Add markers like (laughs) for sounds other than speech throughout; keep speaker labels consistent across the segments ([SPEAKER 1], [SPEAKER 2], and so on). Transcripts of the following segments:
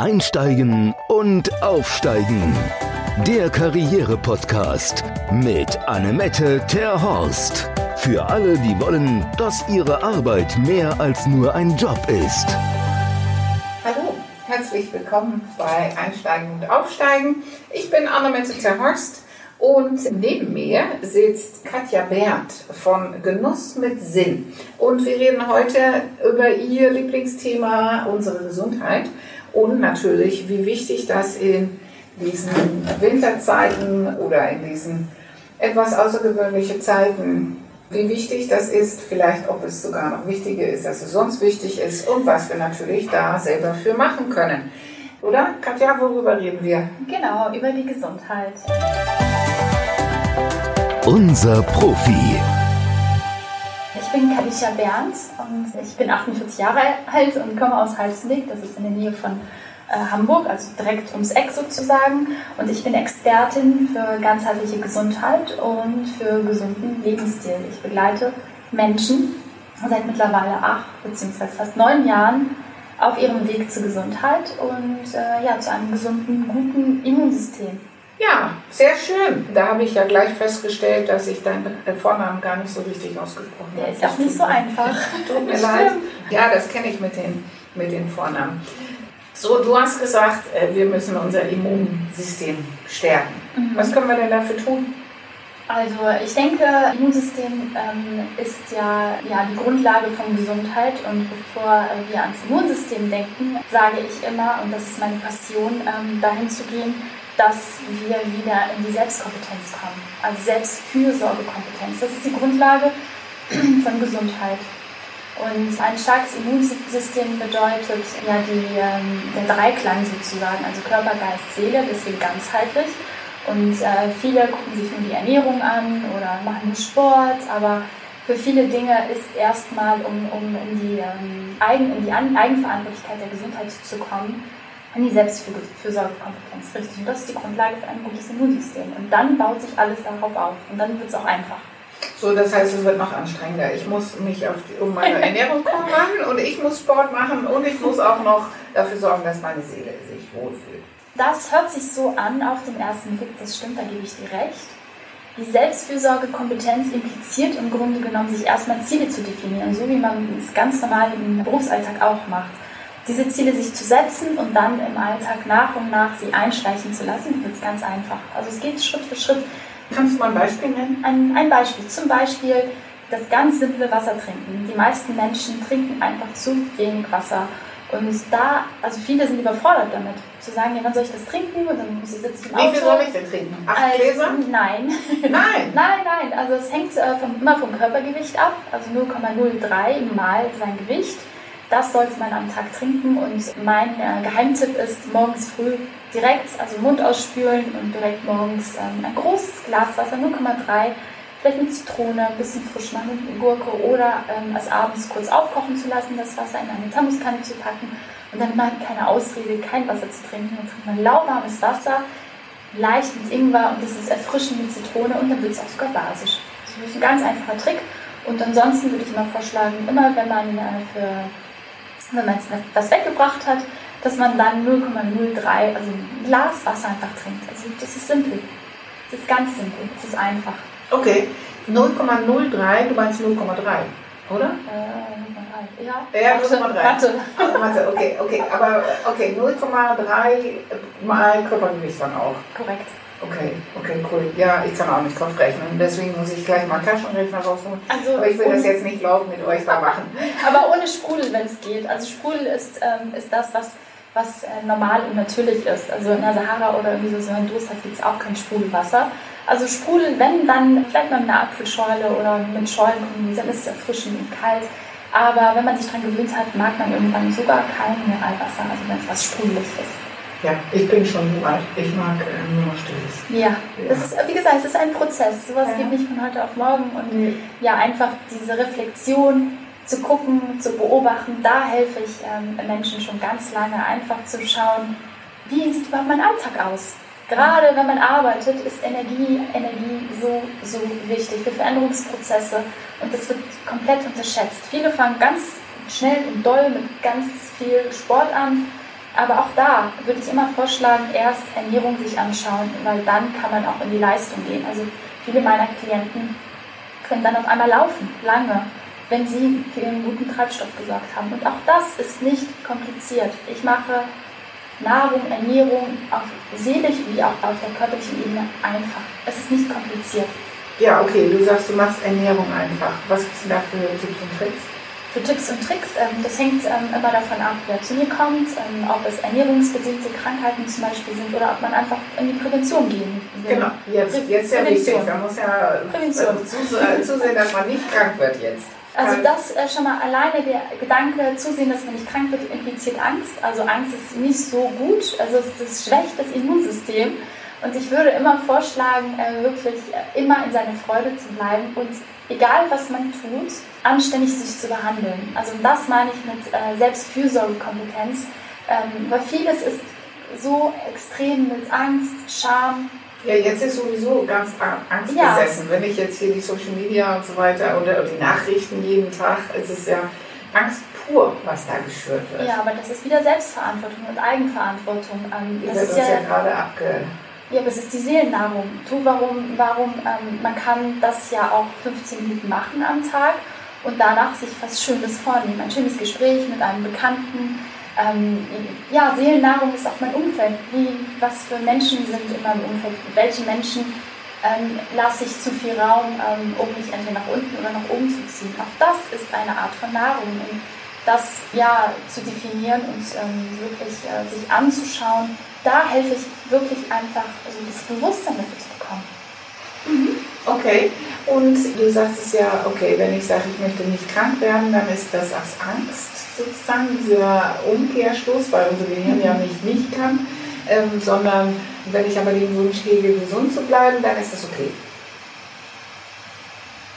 [SPEAKER 1] Einsteigen und Aufsteigen. Der Karriere-Podcast mit Annemette Terhorst. Für alle, die wollen, dass ihre Arbeit mehr als nur ein Job ist.
[SPEAKER 2] Hallo, herzlich willkommen bei Einsteigen und Aufsteigen. Ich bin Annemette Terhorst und neben mir sitzt Katja Berndt von Genuss mit Sinn. Und wir reden heute über ihr Lieblingsthema, unsere Gesundheit. Und natürlich, wie wichtig das in diesen Winterzeiten oder in diesen etwas außergewöhnlichen Zeiten, wie wichtig das ist, vielleicht ob es sogar noch wichtiger ist, als es sonst wichtig ist und was wir natürlich da selber für machen können. Oder? Katja, worüber reden wir?
[SPEAKER 3] Genau, über die Gesundheit.
[SPEAKER 1] Unser Profi.
[SPEAKER 3] Ich bin Kadisha Berndt und ich bin 48 Jahre alt und komme aus Halsweg, das ist in der Nähe von äh, Hamburg, also direkt ums Eck sozusagen. Und ich bin Expertin für ganzheitliche Gesundheit und für gesunden Lebensstil. Ich begleite Menschen seit mittlerweile acht bzw. fast neun Jahren auf ihrem Weg zur Gesundheit und äh, ja, zu einem gesunden, guten Immunsystem.
[SPEAKER 2] Ja, sehr schön. Da habe ich ja gleich festgestellt, dass ich deinen Vornamen gar nicht so richtig ausgesprochen habe.
[SPEAKER 3] Der ist auch nicht so einfach.
[SPEAKER 2] Tut mir leid. Ja, das kenne ich mit den, mit den Vornamen. So, du hast gesagt, äh, wir müssen unser Immunsystem stärken. Mhm. Was können wir denn dafür tun?
[SPEAKER 3] Also ich denke, Immunsystem ähm, ist ja, ja die Grundlage von Gesundheit und bevor äh, wir ans Immunsystem denken, sage ich immer, und das ist meine Passion, ähm, dahin zu gehen, dass wir wieder in die Selbstkompetenz kommen, also Selbstfürsorgekompetenz. Das ist die Grundlage (clears throat) von Gesundheit. Und ein starkes Immunsystem bedeutet ja die, ähm, der Dreiklang sozusagen, also Körper, Geist, Seele, deswegen ganzheitlich. Und äh, viele gucken sich nur die Ernährung an oder machen nur Sport, aber für viele Dinge ist erstmal, um, um in die, ähm, Eigen, in die Eigenverantwortlichkeit der Gesundheit zu kommen, an die Selbstfürsorgekompetenz, richtig. Und das ist die Grundlage für ein gutes Immunsystem. Und dann baut sich alles darauf auf. Und dann wird es auch einfach.
[SPEAKER 2] So, das heißt, es wird noch anstrengender. Ich muss mich die, um meine (laughs) Ernährung kümmern und ich muss Sport machen und ich muss auch noch dafür sorgen, dass meine Seele sich wohlfühlt.
[SPEAKER 3] Das hört sich so an auf den ersten Blick, das stimmt, da gebe ich dir recht. Die Selbstfürsorgekompetenz impliziert im Grunde genommen, sich erstmal Ziele zu definieren, so wie man es ganz normal im Berufsalltag auch macht diese Ziele sich zu setzen und dann im Alltag nach und nach sie einschleichen zu lassen, wird ganz einfach. Also es geht Schritt für Schritt.
[SPEAKER 2] Kannst du mal ein Beispiel nennen?
[SPEAKER 3] Ein, ein Beispiel. Zum Beispiel das ganz simple Wasser trinken. Die meisten Menschen trinken einfach zu wenig Wasser. Und da, also viele sind überfordert damit, zu sagen, ja, wann soll ich das trinken? Und dann muss ich sitzen
[SPEAKER 2] im Auto. Wie viel soll ich denn trinken? Acht also, Gläser?
[SPEAKER 3] Nein.
[SPEAKER 2] Nein? (laughs)
[SPEAKER 3] nein, nein. Also es hängt äh, vom, immer vom Körpergewicht ab. Also 0,03 mal sein Gewicht. Das sollte man am Tag trinken und mein äh, Geheimtipp ist morgens früh direkt, also Mund ausspülen und direkt morgens ähm, ein großes Glas Wasser, 0,3, vielleicht mit Zitrone, ein bisschen frisch machen mit Gurke oder ähm, es abends kurz aufkochen zu lassen, das Wasser in eine Thermoskanne zu packen und dann man keine Ausrede, kein Wasser zu trinken. Dann trinkt man lauwarmes Wasser, leicht mit Ingwer und das ist erfrischend mit Zitrone und dann wird es auch sogar basisch. Das ist ein ganz einfacher Trick. Und ansonsten würde ich immer vorschlagen, immer wenn man äh, für wenn man was weggebracht hat, dass man dann 0,03, also ein Glas Wasser einfach trinkt. Also das ist simpel. Das ist ganz simpel. Das ist einfach.
[SPEAKER 2] Okay. 0,03, du meinst 0,3, oder?
[SPEAKER 3] Äh, ja.
[SPEAKER 2] Ja, 0,3. Warte. warte. Okay, okay. Aber okay, 0,3 mal Körpergewicht dann auch.
[SPEAKER 3] Korrekt.
[SPEAKER 2] Okay, okay, cool. Ja, ich kann auch nicht Kopf rechnen. Deswegen muss ich gleich mal Taschenrechner rausholen.
[SPEAKER 3] Also,
[SPEAKER 2] aber ich will das jetzt nicht laut mit euch da machen.
[SPEAKER 3] aber ohne Sprudel, wenn es geht. Also Sprudel ist, ähm, ist das, was, was äh, normal und natürlich ist. Also in der Sahara oder wie so ein Durst gibt es auch kein Sprudelwasser. Also Sprudel, wenn dann vielleicht mal mit einer Apfelschorle oder mit Schollen dann ist es erfrischend und kalt. Aber wenn man sich daran gewöhnt hat, mag man irgendwann sogar kein Mineralwasser, also wenn es was sprudelig ist.
[SPEAKER 2] Ja, ich bin schon so alt. Ich mag äh, nur Stilles.
[SPEAKER 3] Ja, ja. Das ist, wie gesagt, es ist ein Prozess. Sowas ja. geht nicht von heute auf morgen. Und nee. ja, einfach diese Reflexion zu gucken, zu beobachten, da helfe ich ähm, Menschen schon ganz lange, einfach zu schauen, wie sieht überhaupt mein Alltag aus? Gerade wenn man arbeitet, ist Energie, Energie so, so wichtig für Veränderungsprozesse und das wird komplett unterschätzt. Viele fangen ganz schnell und doll mit ganz viel Sport an Aber auch da würde ich immer vorschlagen, erst Ernährung sich anschauen, weil dann kann man auch in die Leistung gehen. Also viele meiner Klienten können dann auf einmal laufen, lange, wenn sie für ihren guten Treibstoff gesorgt haben. Und auch das ist nicht kompliziert. Ich mache Nahrung, Ernährung auf seelisch wie auch auf der körperlichen Ebene einfach. Es ist nicht kompliziert.
[SPEAKER 2] Ja, okay, du sagst, du machst Ernährung einfach. Was gibt es da für Tipps und Tricks?
[SPEAKER 3] Für Tipps und Tricks, ähm, das hängt ähm, immer davon ab, wer zu mir kommt, ähm, ob es ernährungsbedingte Krankheiten zum Beispiel sind oder ob man einfach in die Prävention gehen
[SPEAKER 2] will. Genau, jetzt, jetzt ja wichtig. Man muss ja Prävention. Äh, zusehen, dass man nicht krank wird jetzt.
[SPEAKER 3] Also das äh, schon mal alleine der Gedanke, zusehen, dass man nicht krank wird, impliziert Angst. Also Angst ist nicht so gut, also es schwächt das Immunsystem. Und ich würde immer vorschlagen, äh, wirklich äh, immer in seine Freude zu bleiben und egal was man tut, anständig sich zu behandeln. Also das meine ich mit äh, Selbstfürsorgekompetenz, ähm, weil vieles ist so extrem mit Angst, Scham,
[SPEAKER 2] ja, jetzt ist sowieso ganz angstbesessen. Ja. Wenn ich jetzt hier die Social Media und so weiter oder die Nachrichten jeden Tag, es ist ja Angst pur, was da geschürt wird.
[SPEAKER 3] Ja, aber das ist wieder Selbstverantwortung und Eigenverantwortung.
[SPEAKER 2] Ähm, das ist ja, ja gerade abge...
[SPEAKER 3] Ja, es ist die Seelennahrung. Tu, warum, warum, ähm, man kann das ja auch 15 Minuten machen am Tag und danach sich was Schönes vornehmen. Ein schönes Gespräch mit einem Bekannten, ähm, ja, Seelennahrung ist auch mein Umfeld. Wie, was für Menschen sind in meinem Umfeld? Welche Menschen ähm, lasse ich zu viel Raum, ähm, um mich entweder nach unten oder nach oben zu ziehen? Auch das ist eine Art von Nahrung. Und das ja zu definieren und ähm, wirklich äh, sich anzuschauen, da helfe ich wirklich einfach, also das Bewusstsein dafür zu bekommen.
[SPEAKER 2] Mhm. Okay, und du sagst es ja, okay, wenn ich sage, ich möchte nicht krank werden, dann ist das aus Angst sozusagen dieser Umkehrschluss, weil unser Gehirn ja nicht nicht kann, ähm, sondern wenn ich aber den Wunsch hege, gesund zu bleiben, dann ist das okay.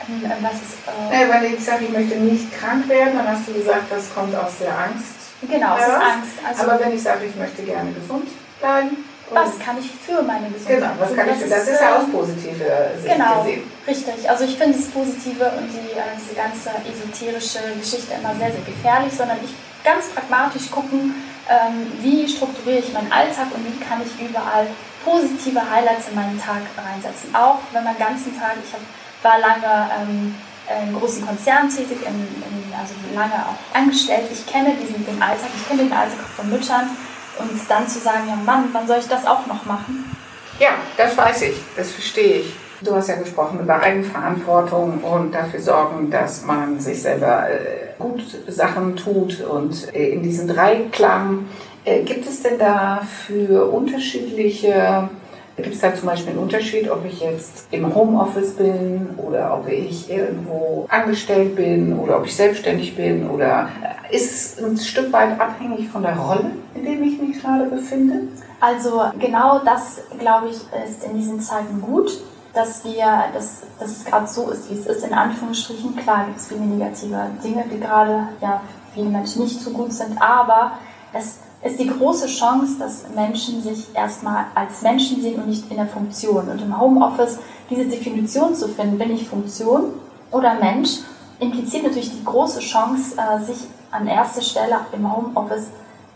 [SPEAKER 3] Ähm, äh, was ist,
[SPEAKER 2] äh, wenn ich sage, ich möchte nicht krank werden, dann hast du gesagt, das kommt aus der Angst.
[SPEAKER 3] Genau, aus Angst.
[SPEAKER 2] Also aber wenn ich sage, ich möchte gerne gesund bleiben,
[SPEAKER 3] was kann ich für meine Gesundheit
[SPEAKER 2] genau, was kann ich für, das ist ja auch positive Sicht
[SPEAKER 3] genau,
[SPEAKER 2] gesehen.
[SPEAKER 3] richtig. Also ich finde das Positive und die, äh, diese ganze esoterische Geschichte immer sehr, sehr gefährlich, sondern ich ganz pragmatisch gucken, ähm, wie strukturiere ich meinen Alltag und wie kann ich überall positive Highlights in meinen Tag reinsetzen. Auch wenn man ganzen Tag, ich hab, war lange ähm, in großen Konzernen tätig, in, in, also lange auch angestellt. Ich kenne diesen den Alltag, ich kenne den Alltag von Müttern und dann zu sagen, ja Mann, wann soll ich das auch noch machen?
[SPEAKER 2] Ja, das weiß ich, das verstehe ich. Du hast ja gesprochen über Eigenverantwortung und dafür sorgen, dass man sich selber äh, gut Sachen tut und äh, in diesem Dreiklang. Äh, gibt es denn da für unterschiedliche Gibt es da zum Beispiel einen Unterschied, ob ich jetzt im Homeoffice bin oder ob ich irgendwo angestellt bin oder ob ich selbstständig bin oder ist es ein Stück weit abhängig von der Rolle, in der ich mich gerade befinde?
[SPEAKER 3] Also genau das, glaube ich, ist in diesen Zeiten gut, dass wir, dass, dass es gerade so ist, wie es ist, in Anführungsstrichen. Klar gibt es viele negative Dinge, die gerade ja, vielen Menschen nicht so gut sind, aber es ist die große Chance, dass Menschen sich erstmal als Menschen sehen und nicht in der Funktion. Und im Homeoffice diese Definition zu finden, bin ich Funktion oder Mensch, impliziert natürlich die große Chance, äh, sich an erste Stelle im Homeoffice,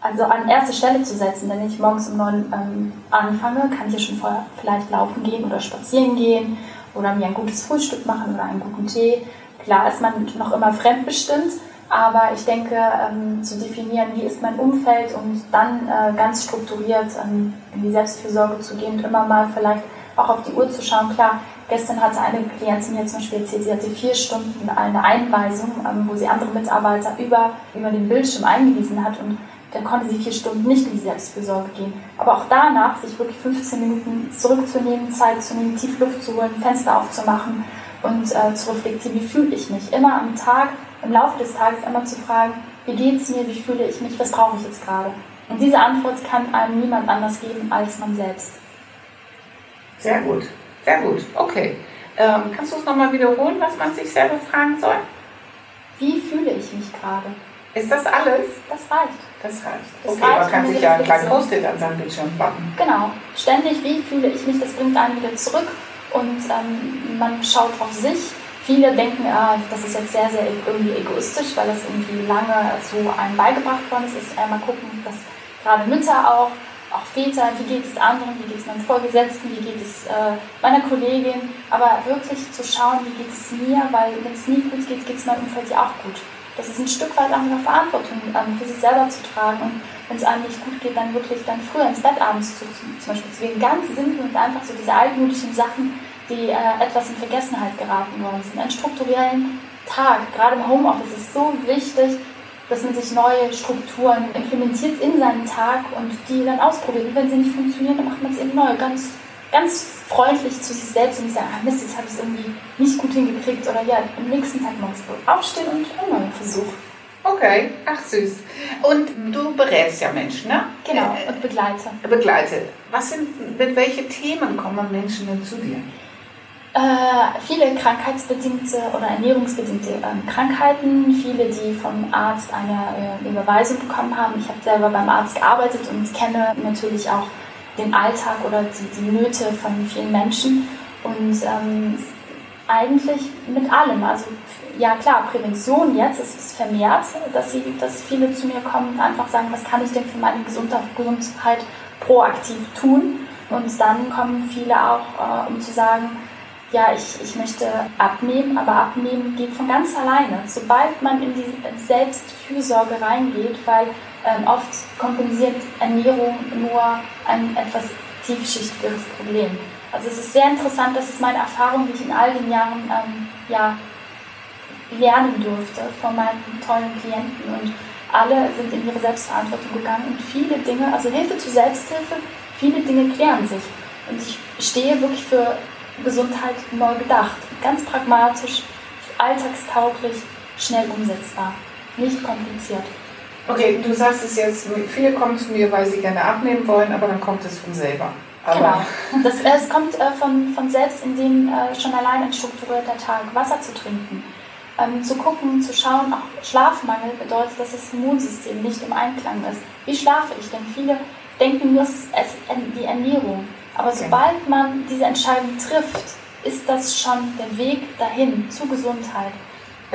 [SPEAKER 3] also an erste Stelle zu setzen. Wenn ich morgens um neun ähm, anfange, kann ich ja schon vorher vielleicht laufen gehen oder spazieren gehen oder mir ein gutes Frühstück machen oder einen guten Tee. Klar ist man noch immer fremdbestimmt, aber ich denke, ähm, zu definieren, wie ist mein Umfeld und dann äh, ganz strukturiert ähm, in die Selbstfürsorge zu gehen und immer mal vielleicht auch auf die Uhr zu schauen. Klar, gestern hatte eine Klientin mir zum Beispiel erzählt, sie hatte vier Stunden eine Einweisung, ähm, wo sie andere Mitarbeiter über, über den Bildschirm eingewiesen hat und dann konnte sie vier Stunden nicht in die Selbstfürsorge gehen. Aber auch danach, sich wirklich 15 Minuten zurückzunehmen, Zeit zu nehmen, tief Luft zu holen, Fenster aufzumachen und äh, zu reflektieren, wie fühle ich mich. Immer am Tag im Laufe des Tages einmal zu fragen, wie geht es mir, wie fühle ich mich, was brauche ich jetzt gerade? Und diese Antwort kann einem niemand anders geben als man selbst.
[SPEAKER 2] Sehr gut, sehr gut, okay. Ähm, kannst du es nochmal wiederholen, was man sich selber fragen soll?
[SPEAKER 3] Wie fühle ich mich gerade?
[SPEAKER 2] Ist das alles?
[SPEAKER 3] Das reicht.
[SPEAKER 2] Das reicht. Das okay, reicht, man kann sich ja ein kleines Post-it an seinem Bildschirm backen.
[SPEAKER 3] Genau. Ständig, wie fühle ich mich, das bringt einen wieder zurück und ähm, man schaut auf sich Viele denken, äh, das ist jetzt sehr, sehr irgendwie egoistisch, weil das irgendwie lange so einem beigebracht worden ist. ist einmal gucken, dass gerade Mütter auch, auch Väter, wie geht es anderen, wie geht es meinen Vorgesetzten, wie geht es äh, meiner Kollegin, aber wirklich zu schauen, wie geht es mir, weil wenn es mir gut geht, geht es meinem Umfeld ja auch gut. Das ist ein Stück weit auch eine Verantwortung ähm, für sich selber zu tragen und wenn es einem nicht gut geht, dann wirklich dann früher ins Bett abends zu, zum Beispiel gehen. Ganz simpel und einfach so diese altmodischen Sachen, die äh, etwas in Vergessenheit geraten worden sind. Einen strukturellen Tag, gerade im Homeoffice, ist so wichtig, dass man sich neue Strukturen implementiert in seinen Tag und die dann ausprobiert. Und wenn sie nicht funktionieren, dann macht man es eben neu. Ganz, ganz freundlich zu sich selbst und nicht sagen, ah Mist, jetzt habe ich es irgendwie nicht gut hingekriegt oder ja, am nächsten Tag morgens aufstehen und einen neuen Versuch.
[SPEAKER 2] Okay, ach süß. Und du berätst ja Menschen, ne?
[SPEAKER 3] Genau, und begleite.
[SPEAKER 2] Begleite. Was sind, mit welchen Themen kommen Menschen denn zu dir?
[SPEAKER 3] Äh, viele krankheitsbedingte oder ernährungsbedingte äh, Krankheiten, viele, die vom Arzt eine äh, Überweisung bekommen haben. Ich habe selber beim Arzt gearbeitet und kenne natürlich auch den Alltag oder die, die Nöte von vielen Menschen. Und ähm, eigentlich mit allem. Also ja klar, Prävention jetzt, es ist vermehrt, dass, sie, dass viele zu mir kommen und einfach sagen, was kann ich denn für meine Gesundheit proaktiv tun? Und dann kommen viele auch, äh, um zu sagen, ja, ich, ich möchte abnehmen, aber abnehmen geht von ganz alleine. Sobald man in die Selbstfürsorge reingeht, weil ähm, oft kompensiert Ernährung nur ein etwas tiefschichtigeres Problem. Also es ist sehr interessant, das ist meine Erfahrung, die ich in all den Jahren ähm, ja, lernen durfte von meinen tollen Klienten und alle sind in ihre Selbstverantwortung gegangen und viele Dinge, also Hilfe zur Selbsthilfe, viele Dinge klären sich. Und ich stehe wirklich für Gesundheit neu gedacht. Ganz pragmatisch, alltagstauglich, schnell umsetzbar. Nicht kompliziert.
[SPEAKER 2] Okay, du sagst es jetzt, viele kommen zu mir, weil sie gerne abnehmen wollen, aber dann kommt es von selber.
[SPEAKER 3] Aber genau. Das, es kommt äh, von, von selbst, indem äh, schon allein ein strukturierter Tag Wasser zu trinken. Ähm, zu gucken, zu schauen, auch Schlafmangel bedeutet, dass das Immunsystem nicht im Einklang ist. Wie schlafe ich denn? Viele denken nur, es ist die Ernährung. Aber okay. sobald man diese Entscheidung trifft, ist das schon der Weg dahin zur Gesundheit.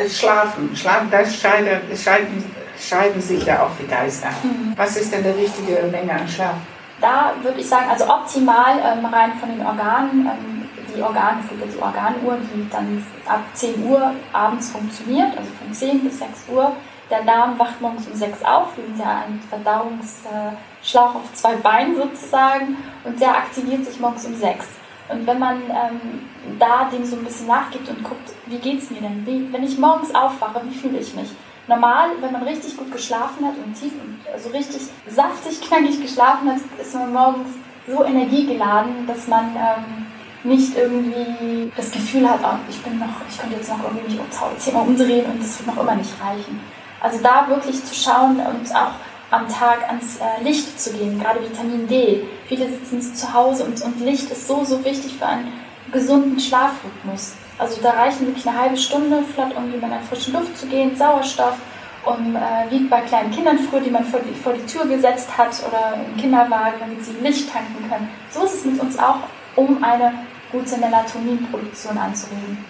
[SPEAKER 2] Schlafen, Schlafen, das scheiden, scheiden, scheiden sich ja auch die Geister. Mhm. Was ist denn die richtige Menge an Schlaf?
[SPEAKER 3] Da würde ich sagen, also optimal ähm, rein von den Organen. Ähm, die Organe, es gibt die Organuhr, die dann ab 10 Uhr abends funktioniert, also von 10 bis 6 Uhr. Der Darm wacht morgens um 6 auf. Wir sind ja ein Verdauungsschlauch auf zwei Beinen sozusagen und der aktiviert sich morgens um 6. Und wenn man ähm, da dem so ein bisschen nachgibt und guckt, wie geht es mir denn? Wie, wenn ich morgens aufwache, wie fühle ich mich? Normal, wenn man richtig gut geschlafen hat und tief und also richtig saftig, (laughs) knackig geschlafen hat, ist man morgens so energiegeladen, dass man ähm, nicht irgendwie das Gefühl hat, oh, ich bin noch, ich könnte jetzt noch irgendwie mich um Thema umdrehen und das wird noch immer nicht reichen. Also da wirklich zu schauen und auch am Tag ans äh, Licht zu gehen, gerade Vitamin D. Viele sitzen zu Hause und, und Licht ist so, so wichtig für einen gesunden Schlafrhythmus. Also da reichen wirklich eine halbe Stunde, flott irgendwie mal in der frischen Luft zu gehen, Sauerstoff, um, äh, wie bei kleinen Kindern früher, die man vor die, vor die Tür gesetzt hat oder im Kinderwagen, damit sie Licht tanken können. So ist es mit uns auch, um eine gute Melatoninproduktion anzuregen.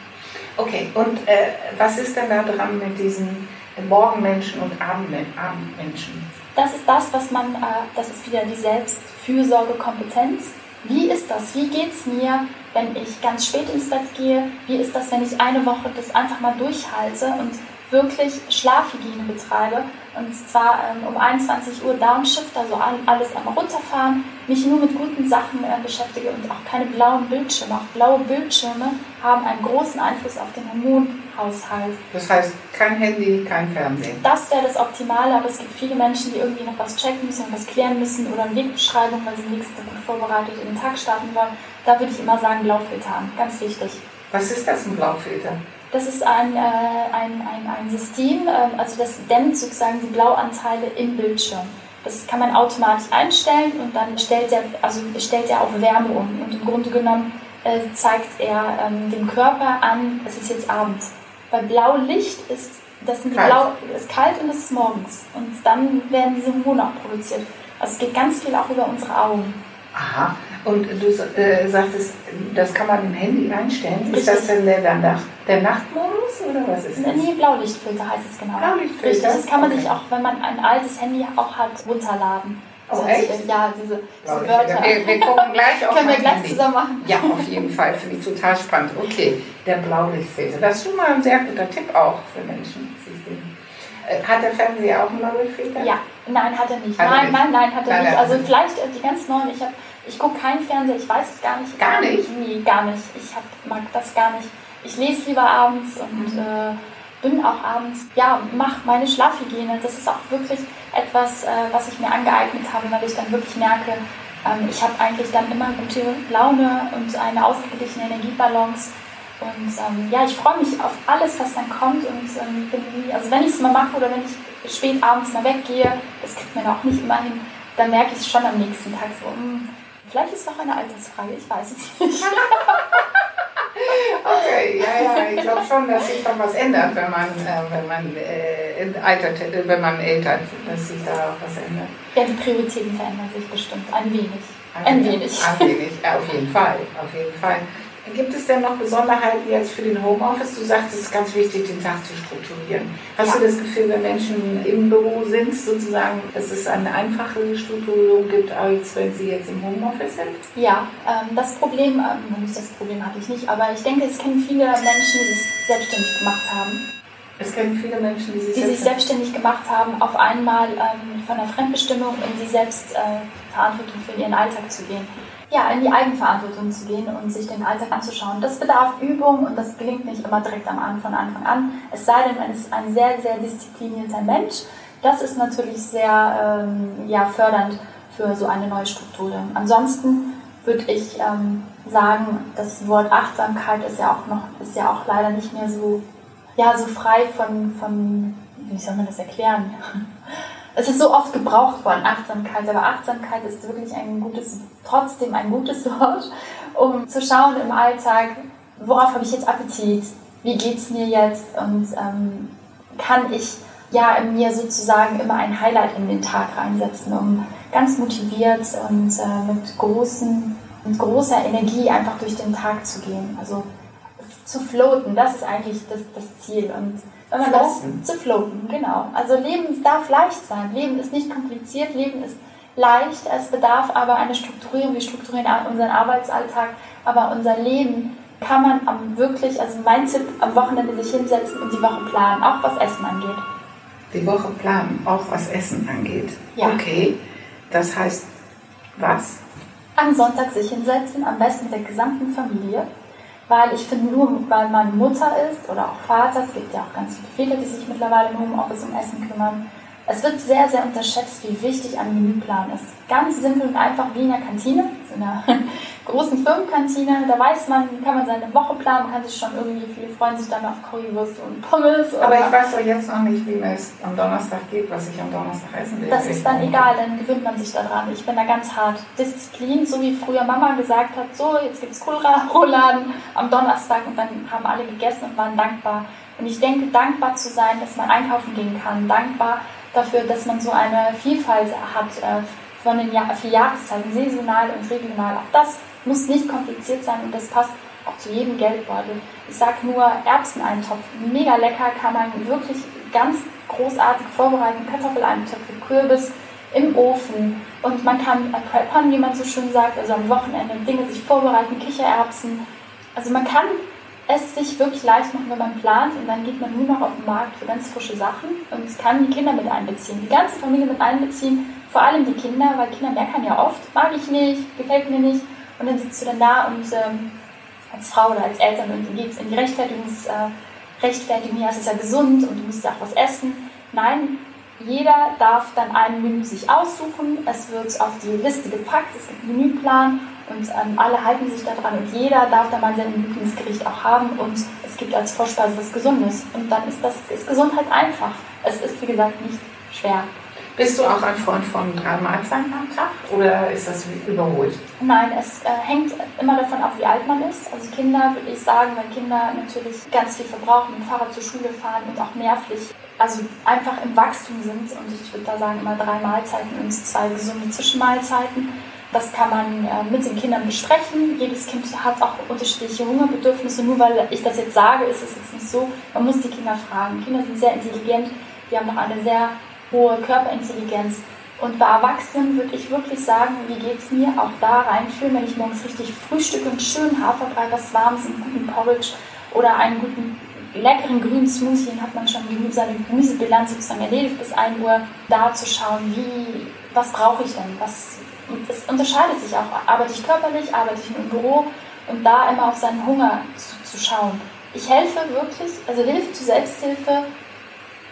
[SPEAKER 2] Okay, und äh, was ist denn da dran mit diesen Morgenmenschen und Abendmenschen?
[SPEAKER 3] Das ist das, was man, äh, das ist wieder die Selbstfürsorgekompetenz. Wie ist das? Wie geht es mir, wenn ich ganz spät ins Bett gehe? Wie ist das, wenn ich eine Woche das einfach mal durchhalte und wirklich Schlafhygiene betreibe. Und zwar ähm, um 21 Uhr Downshift, also alles einmal runterfahren, mich nur mit guten Sachen äh, beschäftige und auch keine blauen Bildschirme. Auch blaue Bildschirme haben einen großen Einfluss auf den Hormonhaushalt.
[SPEAKER 2] Das heißt, kein Handy, kein Fernsehen.
[SPEAKER 3] Das wäre das Optimale, aber es gibt viele Menschen, die irgendwie noch was checken müssen, was klären müssen oder eine Wegbeschreibung, weil sie nächsten Tag gut vorbereitet in den Tag starten wollen. Da würde ich immer sagen, Blaufilter an. Ganz wichtig.
[SPEAKER 2] Was ist das, ein Blaufilter?
[SPEAKER 3] Das ist ein, äh, ein, ein, ein System, äh, also das dämmt sozusagen die Blauanteile im Bildschirm. Das kann man automatisch einstellen und dann stellt er, also stellt er auf Wärme um. Und im Grunde genommen äh, zeigt er ähm, dem Körper an, es ist jetzt Abend. Weil Blaulicht ist, das sind kalt. Blau, ist kalt und es ist morgens. Und dann werden diese Hormone auch produziert. Also es geht ganz viel auch über unsere Augen.
[SPEAKER 2] Aha. Und du äh, sagtest, das kann man im Handy einstellen. Ist das denn der, der, Nacht, der Nachtmodus oder was ist das?
[SPEAKER 3] Nee, Blaulichtfilter heißt es genau.
[SPEAKER 2] Blaulichtfilter?
[SPEAKER 3] Richtig, das kann man okay. sich auch, wenn man ein altes Handy auch hat, runterladen.
[SPEAKER 2] Oh, echt?
[SPEAKER 3] Ja, diese, diese Wörter.
[SPEAKER 2] Wir, wir, gucken gleich (laughs) auf
[SPEAKER 3] Können wir gleich zusammen machen?
[SPEAKER 2] Ja, auf jeden Fall. Finde ich total spannend. Okay, der Blaulichtfilter. Das ist schon mal ein sehr guter Tipp auch für Menschen. Äh, hat der Fernseher auch einen Blaulichtfilter?
[SPEAKER 3] Ja, nein, hat er nicht.
[SPEAKER 2] Hat er
[SPEAKER 3] nein,
[SPEAKER 2] nicht?
[SPEAKER 3] nein, nein, hat er
[SPEAKER 2] Nein,
[SPEAKER 3] nicht. Also vielleicht äh, die ganz neuen. Ich, hab, ich gucke keinen Fernseher, ich weiß es gar nicht.
[SPEAKER 2] Gar nicht?
[SPEAKER 3] Nee, gar nicht. Ich hab, mag das gar nicht. Ich lese lieber abends und äh, bin auch abends, ja, mache meine Schlafhygiene. Das ist auch wirklich etwas, äh, was ich mir angeeignet habe, weil ich dann wirklich merke, ähm, ich habe eigentlich dann immer gute Laune und eine ausgeglichene Energiebalance. Und ähm, ja, ich freue mich auf alles, was dann kommt und ähm, bin nie, also wenn ich es mal mache oder wenn ich spät abends mal weggehe, das kriegt man auch nicht immer hin, dann merke ich es schon am nächsten Tag so, hm, vielleicht ist es noch eine Altersfrage, ich weiß es nicht. (laughs) (laughs)
[SPEAKER 2] Okay, ja, ja, ich glaube schon, dass sich dann was ändert, wenn man, äh, wenn man, äh, altert, äh, wenn man ältert, dass sich da auch was ändert.
[SPEAKER 3] ja, die Prioritäten verändern sich bestimmt ein wenig. Ein wenig.
[SPEAKER 2] Ein wenig, ja, auf jeden Fall, auf jeden Fall. Gibt es denn noch Besonderheiten jetzt für den Homeoffice? Du sagst, es ist ganz wichtig, den Tag zu strukturieren. Hast
[SPEAKER 3] Ja.
[SPEAKER 2] du das Gefühl, wenn Menschen im Büro sind, sozusagen, dass es eine einfachere Strukturierung gibt, als wenn sie jetzt im Homeoffice sind?
[SPEAKER 3] Ja, ähm, das Problem, ähm, das Problem hatte ich nicht, aber ich denke, es kennen viele Menschen, die sich selbstständig gemacht haben.
[SPEAKER 2] Es kennen viele Menschen, die sich,
[SPEAKER 3] die sich selbstständig gemacht haben, auf einmal ähm, von der Fremdbestimmung in die Selbstverantwortung für ihren Alltag zu gehen. Ja, in die Eigenverantwortung zu gehen und sich den Alltag anzuschauen. Das bedarf Übung und das gelingt nicht immer direkt am Anfang, von Anfang an. Es sei denn, man ist ein sehr, sehr disziplinierter Mensch. Das ist natürlich sehr ähm, ja, fördernd für so eine neue Struktur. Ansonsten würde ich ähm, sagen, das Wort Achtsamkeit ist ja auch noch, ist ja auch leider nicht mehr so ja, so frei von, von, wie soll man das erklären? Es ist so oft gebraucht worden, Achtsamkeit, aber Achtsamkeit ist wirklich ein gutes, trotzdem ein gutes (laughs) Wort, um zu schauen im Alltag, worauf habe ich jetzt Appetit, wie geht es mir jetzt und ähm, kann ich ja in mir sozusagen immer ein Highlight in den Tag reinsetzen, um ganz motiviert und äh, mit, großen, mit großer Energie einfach durch den Tag zu gehen. Also zu floaten, das ist eigentlich das, das Ziel. Und wenn man
[SPEAKER 2] Floaten?
[SPEAKER 3] das zu floaten, genau. Also Leben darf leicht sein. Leben ist nicht kompliziert, Leben ist leicht. Es bedarf aber eine Strukturierung. Wir strukturieren unseren Arbeitsalltag, aber unser Leben kann man am wirklich, also mein Tipp, am Wochenende sich hinsetzen und die Woche planen, auch was Essen angeht.
[SPEAKER 2] Die Woche planen, auch was Essen angeht.
[SPEAKER 3] Ja.
[SPEAKER 2] Okay, das heißt was?
[SPEAKER 3] Am Sonntag sich hinsetzen, am besten mit der gesamten Familie. Weil ich finde, nur weil man Mutter ist oder auch Vater, es gibt ja auch ganz viele Väter, die sich mittlerweile im Homeoffice um Essen kümmern. Es wird sehr, sehr unterschätzt, wie wichtig ein Menüplan ist. Ganz simpel und einfach wie in der Kantine, so einer (laughs) großen Firmenkantine. Da weiß man, kann man seine Woche planen, kann sich schon irgendwie, viele freuen sich dann auf Currywurst und Pommes.
[SPEAKER 2] Aber ich weiß doch jetzt noch nicht, wie mir es am Donnerstag geht, was ich am Donnerstag essen will.
[SPEAKER 3] Das ist dann egal, dann gewöhnt man sich daran. Ich bin da ganz hart. Disziplin, so wie früher Mama gesagt hat, so, jetzt gibt es Kohlrouladen am Donnerstag und dann haben alle gegessen und waren dankbar. Und ich denke, dankbar zu sein, dass man einkaufen gehen kann, dankbar dafür, dass man so eine Vielfalt hat äh, von den Jahr vier Jahreszeiten, saisonal und regional. Auch das muss nicht kompliziert sein und das passt auch zu jedem Geldbeutel. Ich sag nur Erbseneintopf, mega lecker, kann man wirklich ganz großartig vorbereiten. Kartoffeleintöpfe, Kürbis im Ofen und man kann äh, preppern, wie man so schön sagt, also am Wochenende Dinge sich vorbereiten, Kichererbsen. Also man kann es sich wirklich leicht machen, wenn man plant und dann geht man nur noch auf den Markt für ganz frische Sachen. Und kann die Kinder mit einbeziehen, die ganze Familie mit einbeziehen, vor allem die Kinder, weil Kinder meckern ja oft, mag ich nicht, gefällt mir nicht. Und dann sitzt du dann da und ähm, als Frau oder als Eltern und geht in die Rechtfertigungs, äh, Rechtfertigung, ja, es ist ja gesund und du musst ja auch was essen. Nein, jeder darf dann ein Menü sich aussuchen, es wird auf die Liste gepackt, es gibt einen Menüplan und ähm, alle halten sich daran und jeder darf dann mal sein Lieblingsgericht auch haben und es gibt als Vorspeise was Gesundes und dann ist das ist Gesundheit einfach. Es ist wie gesagt nicht schwer.
[SPEAKER 2] Bist du auch ein Freund von drei Mahlzeiten am Tag oder ist das überholt?
[SPEAKER 3] Nein, es äh, hängt immer davon ab, wie alt man ist. Also Kinder, würde ich sagen, weil Kinder natürlich ganz viel verbrauchen, mit Fahrrad zur Schule fahren und auch nervlich, also einfach im Wachstum sind. Und ich würde da sagen, immer drei Mahlzeiten und zwei gesunde Zwischenmahlzeiten. Das kann man äh, mit den Kindern besprechen. Jedes Kind hat auch unterschiedliche Hungerbedürfnisse. Nur weil ich das jetzt sage, ist es jetzt nicht so. Man muss die Kinder fragen. Kinder sind sehr intelligent. Die haben noch eine sehr hohe Körperintelligenz. Und bei Erwachsenen würde ich wirklich sagen, wie geht es mir, auch da reinfühlen, wenn ich morgens richtig frühstücke und schön Haferbrei, was Warmes, einen guten Porridge oder einen guten leckeren grünen Smoothie, dann hat man schon seine Gemüsebilanz sozusagen erledigt bis 1 Uhr, da zu schauen, wie, was brauche ich denn, was, und es unterscheidet sich auch, arbeite ich körperlich, arbeite ich im Büro? Und da immer auf seinen Hunger zu, zu schauen. Ich helfe wirklich, also Hilfe zur Selbsthilfe,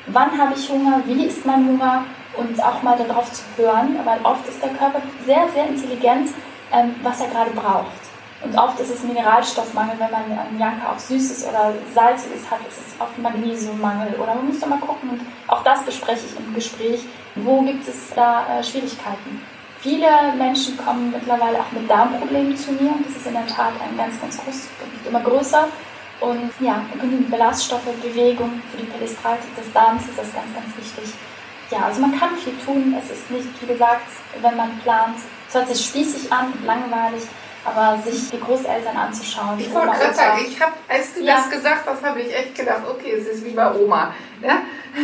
[SPEAKER 3] wann habe ich Hunger, wie ist mein Hunger, und auch mal darauf zu hören, weil oft ist der Körper sehr, sehr intelligent, ähm, was er gerade braucht. Und oft ist es Mineralstoffmangel, wenn man einen Janka auf Süßes oder Salziges hat, ist es oft Magnesiummangel. Oder man muss doch mal gucken, und auch das bespreche ich im Gespräch, wo gibt es da äh, Schwierigkeiten. Viele Menschen kommen mittlerweile auch mit Darmproblemen zu mir das ist in der Tat ein ganz, ganz großes, immer größer. Und ja, genügend Ballaststoffe, Bewegung für die Peristaltik des Darms ist das ganz, ganz wichtig ja, also man kann viel tun. Es ist nicht, wie gesagt, wenn man plant, es hört sich spießig an langweilig, aber sich die Großeltern anzuschauen.
[SPEAKER 2] Ich wollte gerade sagen, ich habe, als du ja. das gesagt hast, habe ich echt gedacht, okay, es ist wie bei Oma. Ja? (laughs)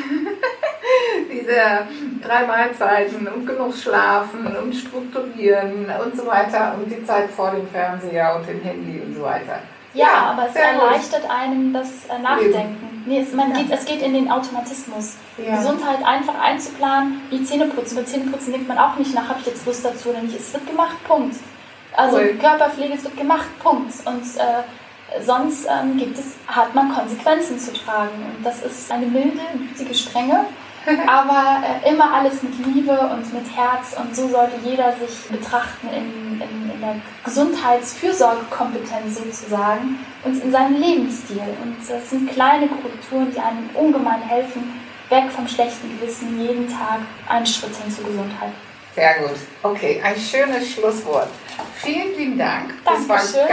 [SPEAKER 2] Diese drei Mahlzeiten und genug schlafen und strukturieren und so weiter und die Zeit vor dem Fernseher und dem Handy und so weiter.
[SPEAKER 3] Ja, ja aber es erleichtert gut. einem das äh, Nachdenken. Nee, es, man ja. geht, es geht in den Automatismus. Ja. Gesundheit einfach einzuplanen, wie Zähneputzen. Bei Zähneputzen denkt man auch nicht nach, habe ich jetzt Lust dazu oder nicht. Es wird gemacht, Punkt. Also cool. Körperpflege, es wird gemacht, Punkt. Und äh, sonst ähm, gibt es, hat man Konsequenzen zu tragen. Und das ist eine milde, gütige Strenge (laughs) aber äh, immer alles mit Liebe und mit Herz und so sollte jeder sich betrachten in, in, in der Gesundheitsfürsorgekompetenz sozusagen und in seinem Lebensstil. Und das sind kleine Korrekturen, die einem ungemein helfen, weg vom schlechten Gewissen, jeden Tag einen Schritt hin zur Gesundheit.
[SPEAKER 2] Sehr gut. Okay, ein schönes Schlusswort. Vielen lieben Dank.
[SPEAKER 3] Das Dankeschön war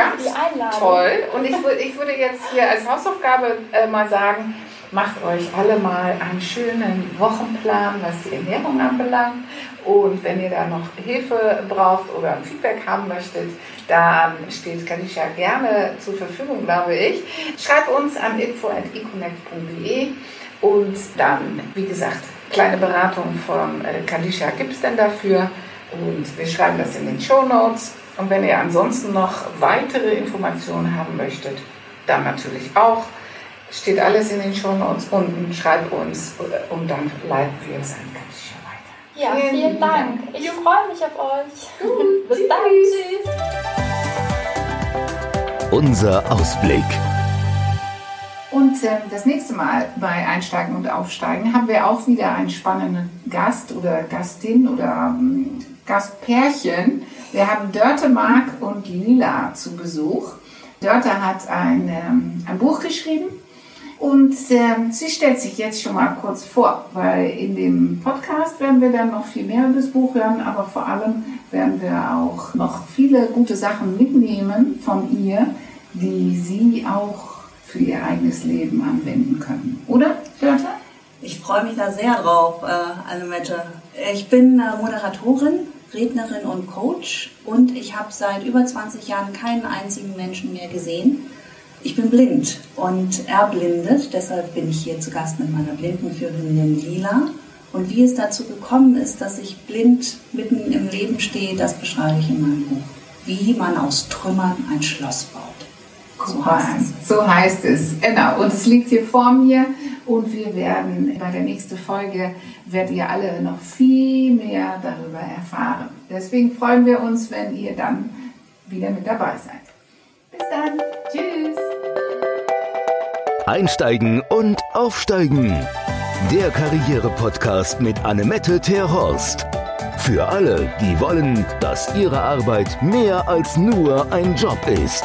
[SPEAKER 3] ganz
[SPEAKER 2] toll. Und ich, ich würde jetzt hier als Hausaufgabe äh, mal sagen, macht euch alle mal einen schönen Wochenplan, was die Ernährung anbelangt. Und wenn ihr da noch Hilfe braucht oder ein Feedback haben möchtet, dann steht Kadisha gerne zur Verfügung, glaube ich. Schreibt uns an info.econnect.de und dann, wie gesagt, kleine Beratung von äh, Kadisha gibt es denn dafür. Und wir schreiben das in den Show Notes. Und wenn ihr ansonsten noch weitere Informationen haben möchtet, dann natürlich auch. Steht alles in den Show Notes unten. Schreibt uns und dann leiten wir es an Katja weiter.
[SPEAKER 3] Ja, vielen, vielen Dank. Dank. Ich freue mich auf euch.
[SPEAKER 2] Gut, (laughs) Bis dann.
[SPEAKER 1] Tschüss. Unser Ausblick.
[SPEAKER 2] Und äh, das nächste Mal bei Einsteigen und Aufsteigen haben wir auch wieder einen spannenden Gast oder Gastin oder ähm, Gastpärchen. Wir haben Dörte Mark und Lila zu Besuch. Dörte hat ein, ähm, ein Buch geschrieben und äh, sie stellt sich jetzt schon mal kurz vor, weil in dem Podcast werden wir dann noch viel mehr über das Buch hören, aber vor allem werden wir auch noch viele gute Sachen mitnehmen von ihr, die sie auch für ihr eigenes Leben anwenden können. Oder, Dörte?
[SPEAKER 4] Ich freue mich da sehr drauf, äh, Annemette. Ich bin äh, Moderatorin, Rednerin und Coach und ich habe seit über 20 Jahren keinen einzigen Menschen mehr gesehen ich bin blind und erblindet, deshalb bin ich hier zu Gast mit meiner Blindenführerin Lila. Und wie es dazu gekommen ist, dass ich blind mitten im Leben stehe, das beschreibe ich in meinem Buch. Wie man aus Trümmern ein Schloss baut.
[SPEAKER 2] So heißt es. So heißt es, genau. Und es liegt hier vor mir und wir werden bei der nächsten Folge, werdet ihr alle noch viel mehr darüber erfahren. Deswegen freuen wir uns, wenn ihr dann wieder mit dabei seid. Bis dann. Tschüss.
[SPEAKER 1] Einsteigen und Aufsteigen. Der Karriere-Podcast mit Annemette Terhorst. Für alle, die wollen, dass ihre Arbeit mehr als nur ein Job ist.